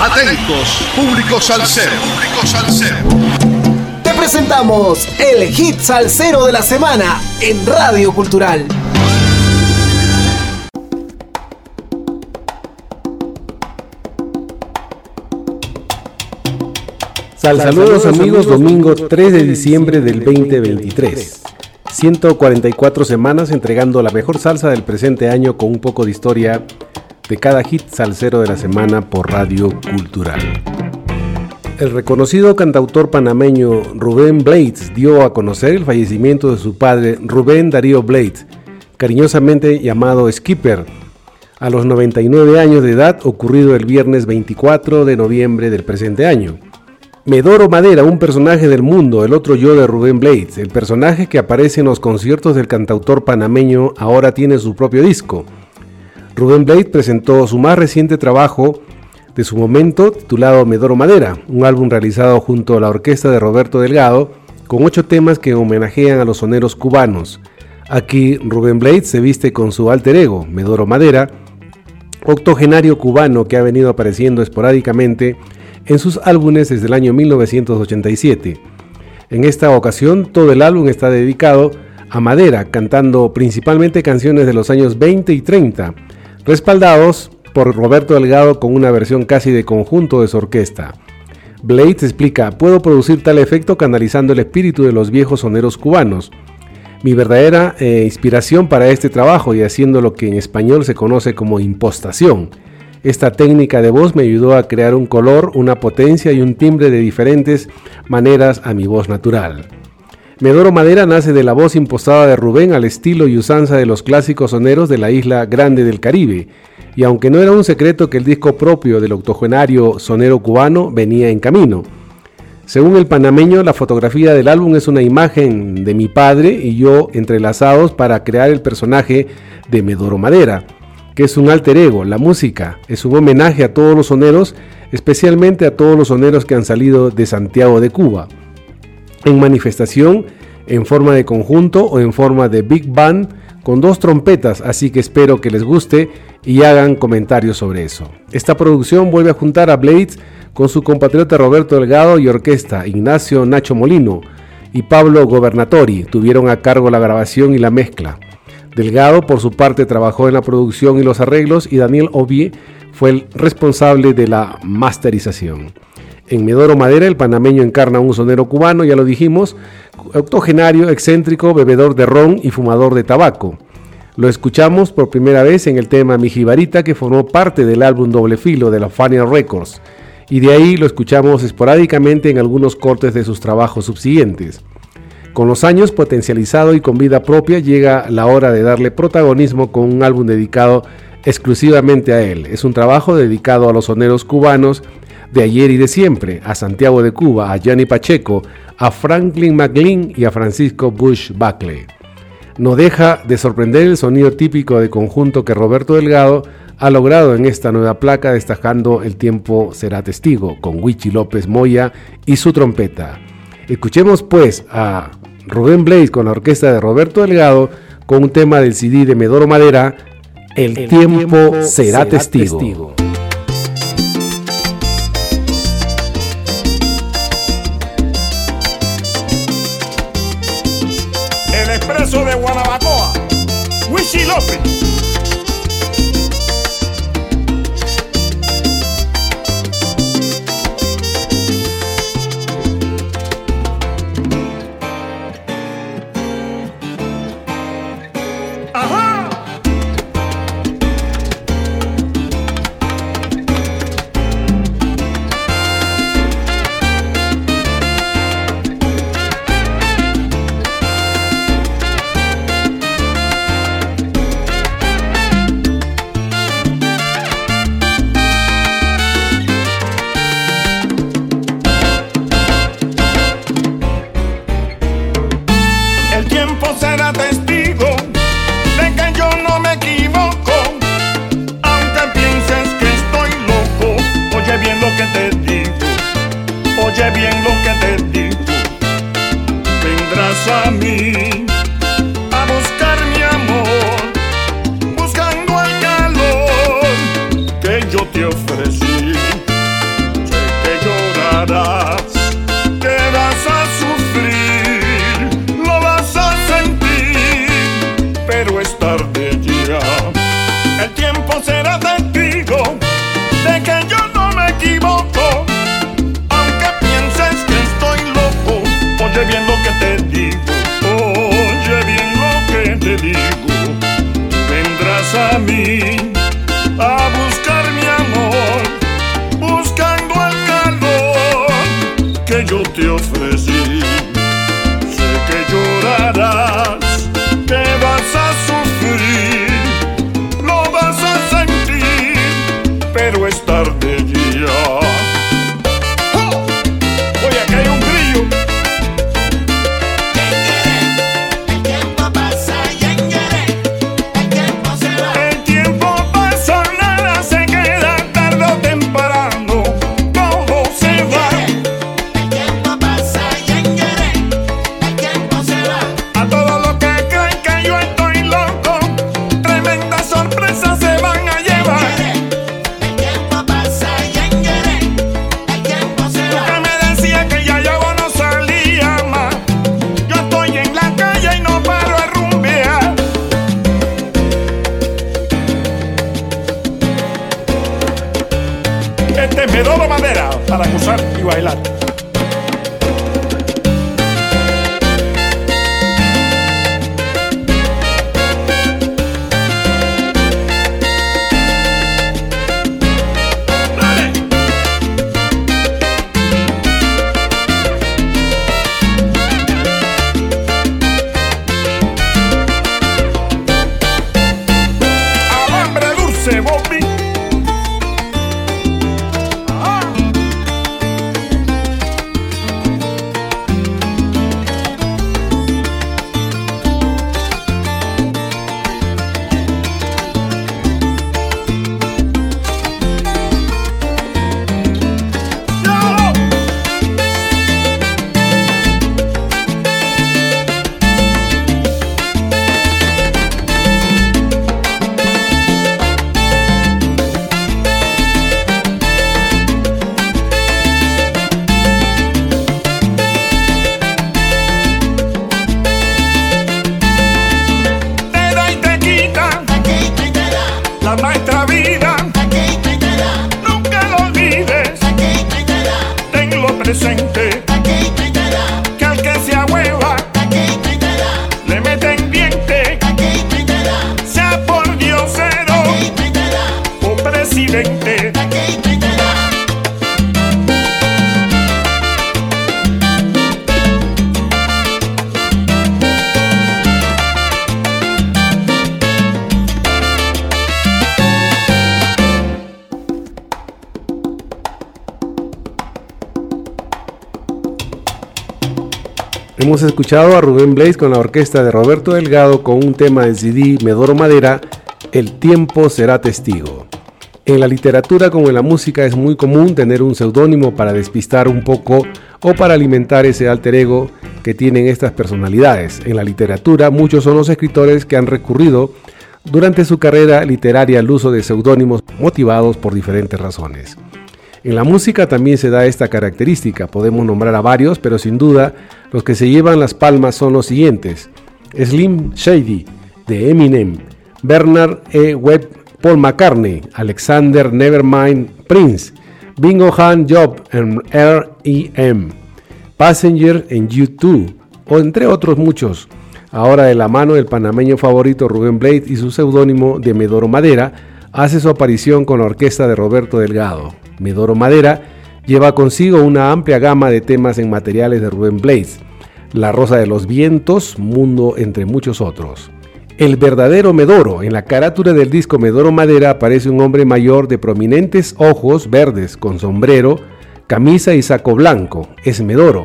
Atentos, público salsero. Público salsero. Te presentamos el hit salsero de la semana en Radio Cultural. saludos amigos, domingo 3 de diciembre del 2023. 144 semanas entregando la mejor salsa del presente año con un poco de historia de cada hit salsero de la semana por Radio Cultural. El reconocido cantautor panameño Rubén Blades dio a conocer el fallecimiento de su padre Rubén Darío Blades, cariñosamente llamado Skipper, a los 99 años de edad ocurrido el viernes 24 de noviembre del presente año. Medoro Madera, un personaje del mundo, el otro yo de Rubén Blades, el personaje que aparece en los conciertos del cantautor panameño, ahora tiene su propio disco. Rubén Blades presentó su más reciente trabajo de su momento, titulado Medoro Madera, un álbum realizado junto a la orquesta de Roberto Delgado, con ocho temas que homenajean a los soneros cubanos. Aquí Rubén Blades se viste con su alter ego, Medoro Madera, octogenario cubano que ha venido apareciendo esporádicamente en sus álbumes desde el año 1987. En esta ocasión todo el álbum está dedicado a Madera, cantando principalmente canciones de los años 20 y 30, respaldados por Roberto Delgado con una versión casi de conjunto de su orquesta. Blades explica, puedo producir tal efecto canalizando el espíritu de los viejos soneros cubanos. Mi verdadera eh, inspiración para este trabajo y haciendo lo que en español se conoce como impostación esta técnica de voz me ayudó a crear un color, una potencia y un timbre de diferentes maneras a mi voz natural. Medoro Madera nace de la voz impostada de Rubén al estilo y usanza de los clásicos soneros de la isla grande del Caribe, y aunque no era un secreto que el disco propio del octogenario sonero cubano venía en camino. Según el panameño, la fotografía del álbum es una imagen de mi padre y yo entrelazados para crear el personaje de Medoro Madera que es un alter ego, la música, es un homenaje a todos los soneros, especialmente a todos los soneros que han salido de Santiago de Cuba, en manifestación, en forma de conjunto o en forma de big band, con dos trompetas, así que espero que les guste y hagan comentarios sobre eso. Esta producción vuelve a juntar a Blades con su compatriota Roberto Delgado y orquesta Ignacio Nacho Molino y Pablo Gobernatori tuvieron a cargo la grabación y la mezcla. Delgado, por su parte, trabajó en la producción y los arreglos y Daniel Ovie fue el responsable de la masterización. En Medoro Madera, el panameño encarna un sonero cubano, ya lo dijimos, octogenario, excéntrico, bebedor de ron y fumador de tabaco. Lo escuchamos por primera vez en el tema Mi Jibarita, que formó parte del álbum Doble Filo de la Fania Records, y de ahí lo escuchamos esporádicamente en algunos cortes de sus trabajos subsiguientes. Con los años potencializado y con vida propia llega la hora de darle protagonismo con un álbum dedicado exclusivamente a él. Es un trabajo dedicado a los soneros cubanos de ayer y de siempre, a Santiago de Cuba, a Gianni Pacheco, a Franklin McLean y a Francisco Bush Buckley. No deja de sorprender el sonido típico de conjunto que Roberto Delgado ha logrado en esta nueva placa, destacando El tiempo será testigo, con Wichi López Moya y su trompeta. Escuchemos pues a Rubén Blaze con la orquesta de Roberto Delgado con un tema del CD de Medoro Madera, El, tiempo, será, testigo. Este es Medoro Madera para gozar y bailar. Hemos escuchado a Rubén Blaze con la orquesta de Roberto Delgado con un tema del CD Medoro Madera, El tiempo será testigo. En la literatura como en la música es muy común tener un seudónimo para despistar un poco o para alimentar ese alter ego que tienen estas personalidades. En la literatura muchos son los escritores que han recurrido durante su carrera literaria al uso de seudónimos motivados por diferentes razones. En la música también se da esta característica, podemos nombrar a varios, pero sin duda los que se llevan las palmas son los siguientes. Slim Shady, de Eminem, Bernard E. Webb, Paul McCartney, Alexander Nevermind Prince, Bingo Han Job en R.E.M., Passenger en U2, o entre otros muchos. Ahora de la mano del panameño favorito Rubén Blade y su seudónimo de Medoro Madera, hace su aparición con la orquesta de Roberto Delgado. Medoro Madera lleva consigo una amplia gama de temas en materiales de Rubén Blades, La Rosa de los Vientos, Mundo entre muchos otros. El verdadero Medoro, en la carátula del disco Medoro Madera aparece un hombre mayor de prominentes ojos verdes con sombrero, camisa y saco blanco, es Medoro.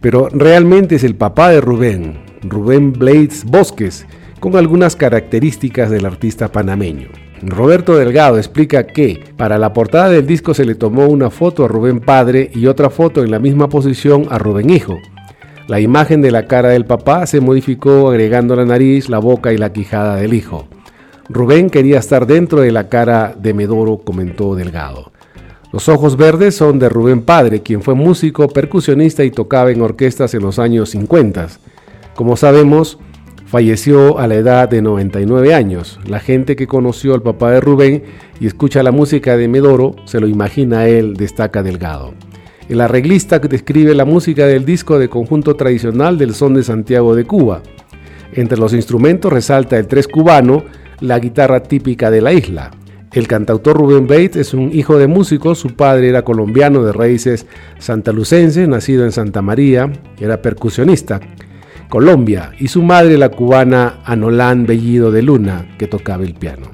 Pero realmente es el papá de Rubén, Rubén Blades Bosques, con algunas características del artista panameño. Roberto Delgado explica que para la portada del disco se le tomó una foto a Rubén padre y otra foto en la misma posición a Rubén hijo. La imagen de la cara del papá se modificó agregando la nariz, la boca y la quijada del hijo. Rubén quería estar dentro de la cara de Medoro, comentó Delgado. Los ojos verdes son de Rubén Padre, quien fue músico, percusionista y tocaba en orquestas en los años 50. Como sabemos, Falleció a la edad de 99 años. La gente que conoció al papá de Rubén y escucha la música de Medoro se lo imagina a él, destaca Delgado. El arreglista describe la música del disco de conjunto tradicional del son de Santiago de Cuba. Entre los instrumentos resalta el tres cubano, la guitarra típica de la isla. El cantautor Rubén Bates es un hijo de músicos, su padre era colombiano de raíces santalucenses, nacido en Santa María, era percusionista. Colombia, y su madre la cubana Anolán Bellido de Luna, que tocaba el piano.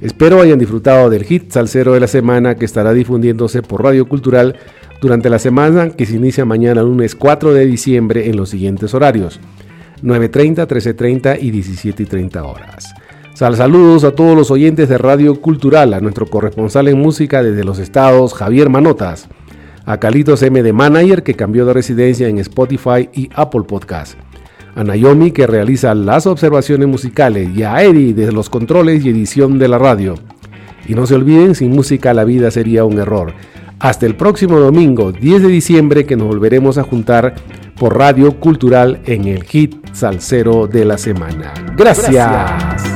Espero hayan disfrutado del hit salsero de la semana que estará difundiéndose por Radio Cultural durante la semana que se inicia mañana lunes 4 de diciembre en los siguientes horarios. 9.30, 13.30 y 17.30 horas. Sal saludos a todos los oyentes de Radio Cultural, a nuestro corresponsal en música desde los estados, Javier Manotas, a Calitos M de Manager, que cambió de residencia en Spotify y Apple Podcast, a Naomi, que realiza las observaciones musicales, y a Eddie desde los controles y edición de la radio. Y no se olviden, sin música la vida sería un error. Hasta el próximo domingo, 10 de diciembre, que nos volveremos a juntar por Radio Cultural en el hit salsero de la semana. Gracias.